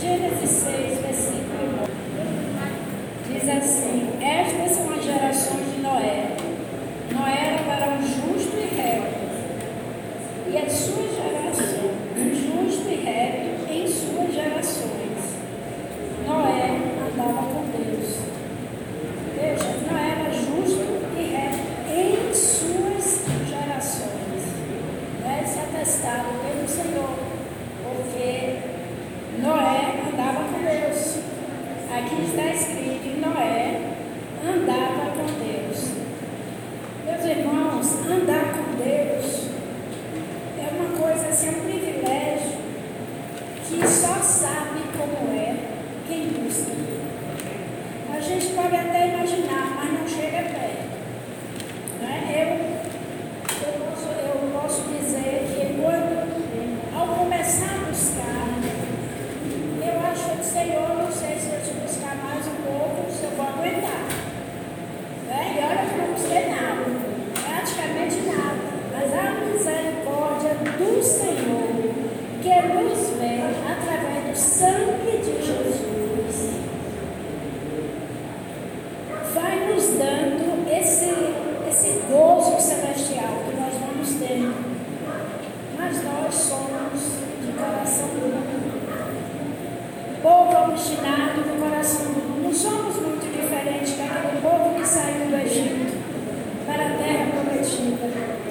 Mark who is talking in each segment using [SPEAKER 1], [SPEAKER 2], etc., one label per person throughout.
[SPEAKER 1] June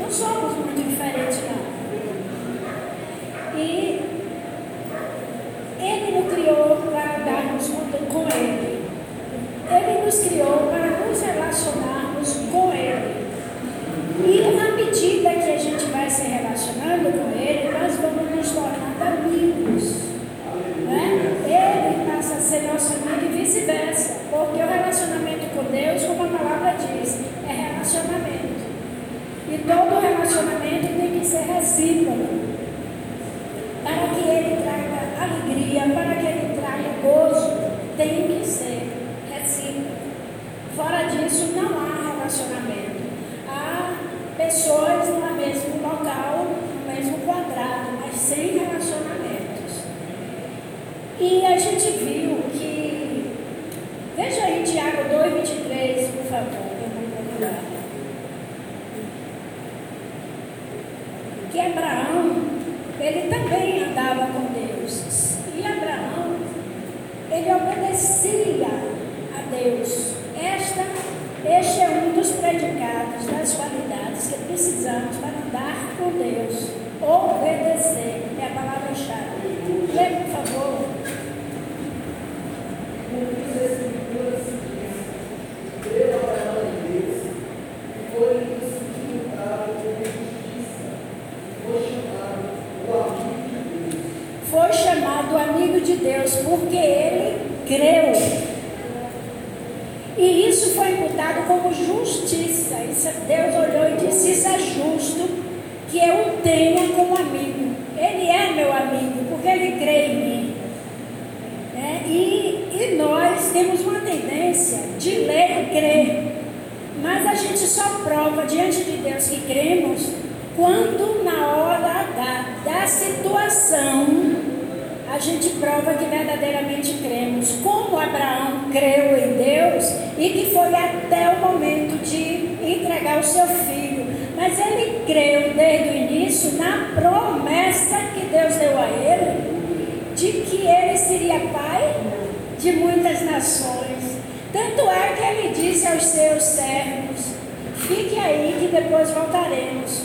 [SPEAKER 1] Só E a gente viu que. Veja aí Tiago 2,23, por favor. Que Abraão, ele também andava com Deus. E Abraão, ele obedecia a Deus. Esta, este é um dos predicados das qualidades que precisamos para andar com Deus. Obedecer é a palavra-chave. Lê, por favor. Foi chamado amigo de Deus porque ele creu. E isso foi imputado como justiça. Isso, Deus olhou e disse: Isso é justo que eu tenha como amigo. Ele é meu amigo, porque ele crê em mim. Né? E, e nós temos uma tendência de ler e crer. Mas a gente só prova diante de Deus que cremos quando na hora da, da situação a gente prova que verdadeiramente cremos, como Abraão creu em Deus e que foi até o momento de entregar o seu filho. Mas ele creu desde o início na promessa que Deus deu a ele de que ele seria pai de muitas nações. Tanto é que ele disse aos seus servos: fique aí que depois voltaremos.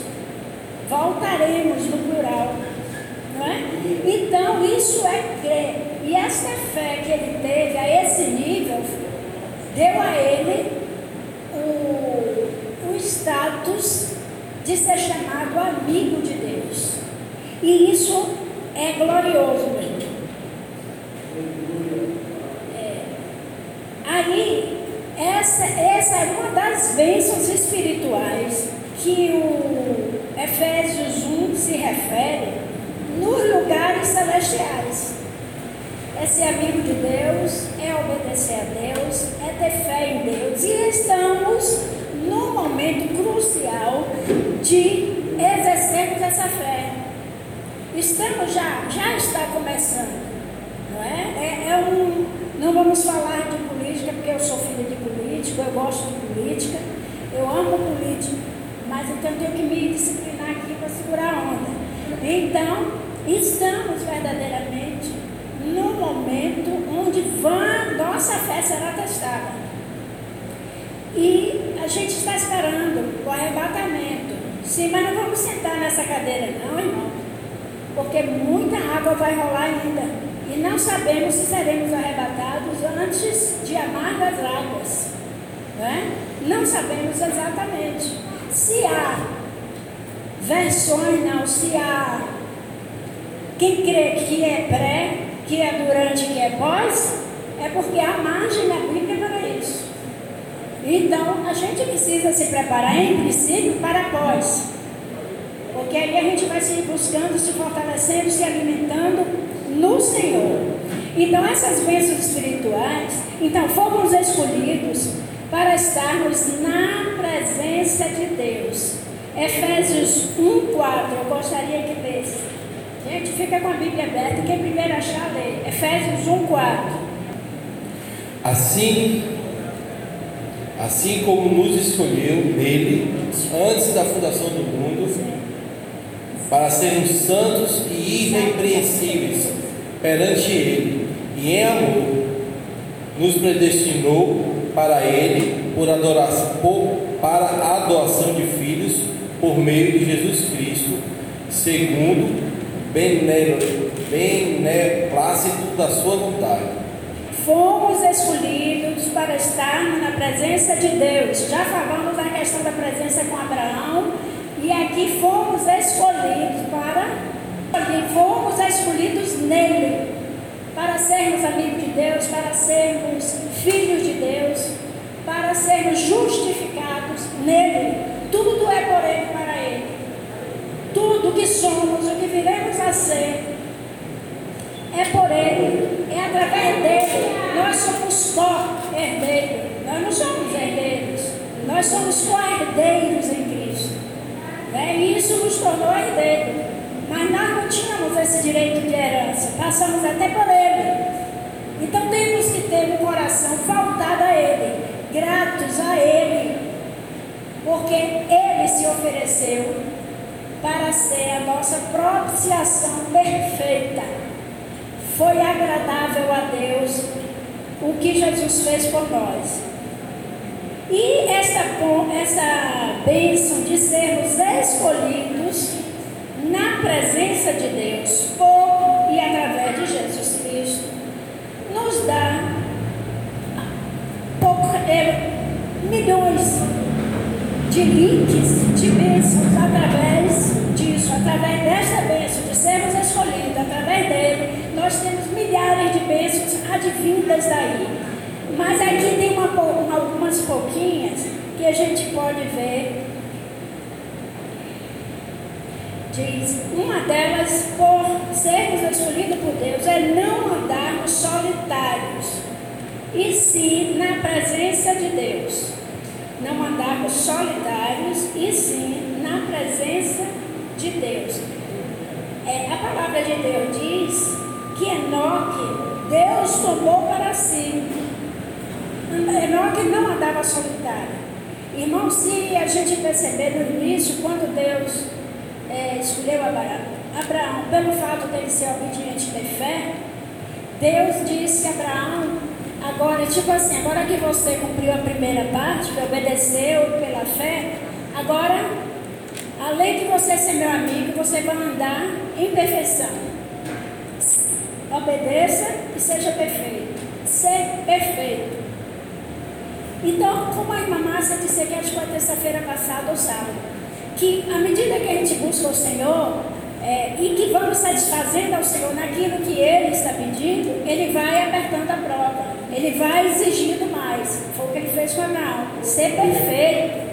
[SPEAKER 1] Voltaremos no plural. Não é? Então, isso é crer. E essa fé que ele teve a esse nível, deu a ele o, o status de ser chamado amigo de Deus. E isso é glorioso, meu é. Aí, essa, essa é uma das bênçãos espirituais que o Efésios 1 se refere nos lugares celestiais. É ser amigo de Deus, é obedecer a Deus, é ter fé em Deus. E estamos num momento crucial de exercermos essa fé. Estamos já, já está começando, não é? vamos falar de política, porque eu sou filha de político, eu gosto de política, eu amo política, mas então tenho que me disciplinar aqui para segurar a onda. Então, estamos verdadeiramente no momento onde nossa fé será testada. E a gente está esperando o arrebatamento. Sim, mas não vamos sentar nessa cadeira, não, irmão. Porque muita água vai rolar ainda. E não sabemos se seremos arrebatados antes de amargas águas. Não, é? não sabemos exatamente. Se há versões, não, se há quem crê que é pré, que é durante, que é pós, é porque há margem na Bíblia para isso. Então, a gente precisa se preparar, em princípio, para pós. Porque aí a gente vai se buscando, se fortalecendo, se alimentando no Senhor. Então, essas bênçãos espirituais, então, fomos escolhidos para estarmos na presença de Deus. Efésios 1, 4, eu gostaria que. Gente, fica com a Bíblia aberta. Quem primeiro achar, lê. Efésios 1, 4.
[SPEAKER 2] Assim, assim como nos escolheu nele, antes da fundação do mundo, para sermos santos e irrepreensíveis perante Ele, e em amor, nos predestinou para Ele por adoração, para a adoção de filhos por meio de Jesus Cristo, segundo beneplácito da sua vontade.
[SPEAKER 1] Fomos escolhidos para estarmos na presença de Deus. Já falamos da questão da presença com Abraão. E aqui fomos escolhidos para. Fomos escolhidos nele. Para sermos amigos de Deus, para sermos filhos de Deus, para sermos justificados nele. Tudo é por ele para ele. Tudo que somos, o que viremos a ser, é por ele, é através dele. Nós somos co-herdeiros. Nós não somos herdeiros. Nós somos co-herdeiros em Cristo. É, e isso nos tornou herdeiros. Mas nós não tínhamos esse direito de herança. Passamos até por ele. Então temos que ter um coração voltado a ele, gratos a ele, porque ele se ofereceu para ser a nossa propiciação perfeita. Foi agradável a Deus o que Jesus fez por nós. E essa, essa bênção de sermos escolhidos na presença de Deus por e através de Jesus Cristo nos dá é, milhões de links de bênçãos através uma, uma, algumas pouquinhas que a gente pode ver. Diz, uma delas, por sermos escolhidos por Deus, é não andarmos solitários, e sim na presença de Deus. Não andarmos solitários, e sim na presença de Deus. É, a palavra de Deus diz que Enoque, Deus tomou para si Enoque não andava solitário. Irmão, se a gente perceber no início, quando Deus é, escolheu Abraão, pelo fato dele ser obediente e ter fé, Deus disse a Abraão, agora, tipo assim, agora que você cumpriu a primeira parte, que obedeceu pela fé, agora, além de você ser meu amigo, você vai andar em perfeição. Obedeça e seja perfeito. Ser perfeito. Então, como a irmã Márcia disse aqui, acho que foi terça-feira passada ou sábado, que à medida que a gente busca o Senhor é, e que vamos satisfazendo ao Senhor naquilo que Ele está pedindo, Ele vai apertando a prova, Ele vai exigindo mais. Foi o que Ele fez com Abraão, ser perfeito.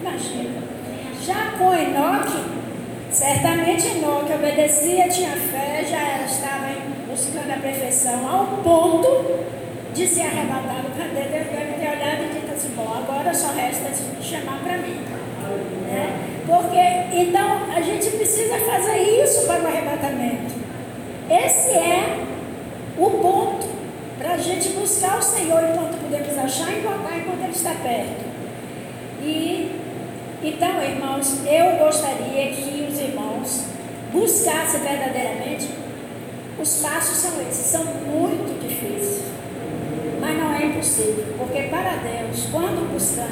[SPEAKER 1] Imagina. Já com Enoque, certamente Enoque obedecia, tinha fé, já estava buscando a perfeição ao ponto de ser arrebatado para Deus, Deus deve ter olhado e dito assim, bom, agora só resta chamar para mim. Né? Porque, então, a gente precisa fazer isso para o arrebatamento. Esse é o ponto para a gente buscar o Senhor enquanto podemos achar e encontrar enquanto Ele está perto. E, então, irmãos, eu gostaria que os irmãos buscassem verdadeiramente. Os passos são esses, são muitos possível, porque para Deus, quando buscamos,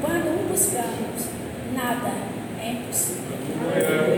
[SPEAKER 1] quando o buscamos, nada é impossível. É.